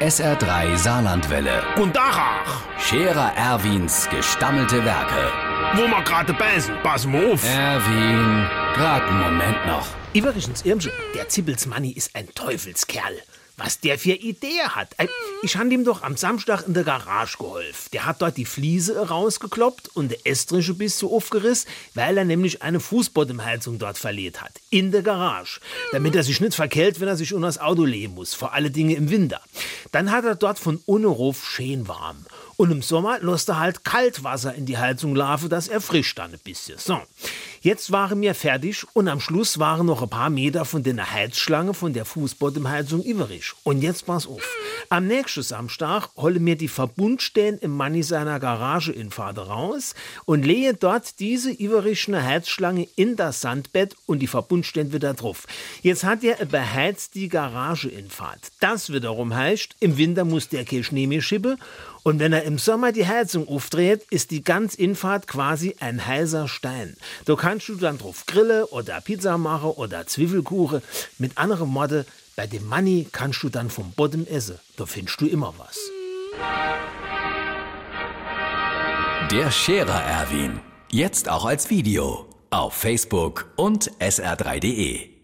SR3 Saarlandwelle. Und Dachach, Scherer Erwins gestammelte Werke. wo wir gerade beißen, pass mal auf. Erwin, grad einen Moment noch. Übrigens, Irmsche, der Zippelsmanni ist ein Teufelskerl. Was der für Idee hat. Äh, Ich han ihm doch am Samstag in der Garage geholfen. Der hat dort die Fliese rausgekloppt und der Estrich ein bisschen aufgerissen, weil er nämlich eine Fußbottomheizung dort verliert hat. In der Garage. Damit er sich nicht verkehlt, wenn er sich unter das Auto legen muss. Vor alle Dinge im Winter. Dann hat er dort von Unnerhof schön warm. Und im Sommer lässt er halt Kaltwasser in die Heizung laufen, das erfrischt dann ein bisschen. So, jetzt waren wir fertig und am Schluss waren noch ein paar Meter von der Heizschlange von der Fußbottomheizung übrig. Und jetzt pass auf. Am nächsten Samstag hole mir die Verbundstellen im Manni seiner Garage in Fahrt raus und lehe dort diese übrigende Heizschlange in das Sandbett und die Verbundstellen wieder drauf. Jetzt hat er beheizt die Garage in Fahrt. Das wiederum heißt, im Winter muss der kein Schnee mehr schippen und wenn er im Sommer die Heizung aufdreht, ist die ganz Infahrt quasi ein heißer Stein. Da kannst du dann drauf Grille oder Pizza machen oder Zwiebelkuchen. Mit anderen Worten, bei dem Money kannst du dann vom Bottom essen. Da findest du immer was. Der Scherer Erwin. Jetzt auch als Video. Auf Facebook und sr3.de.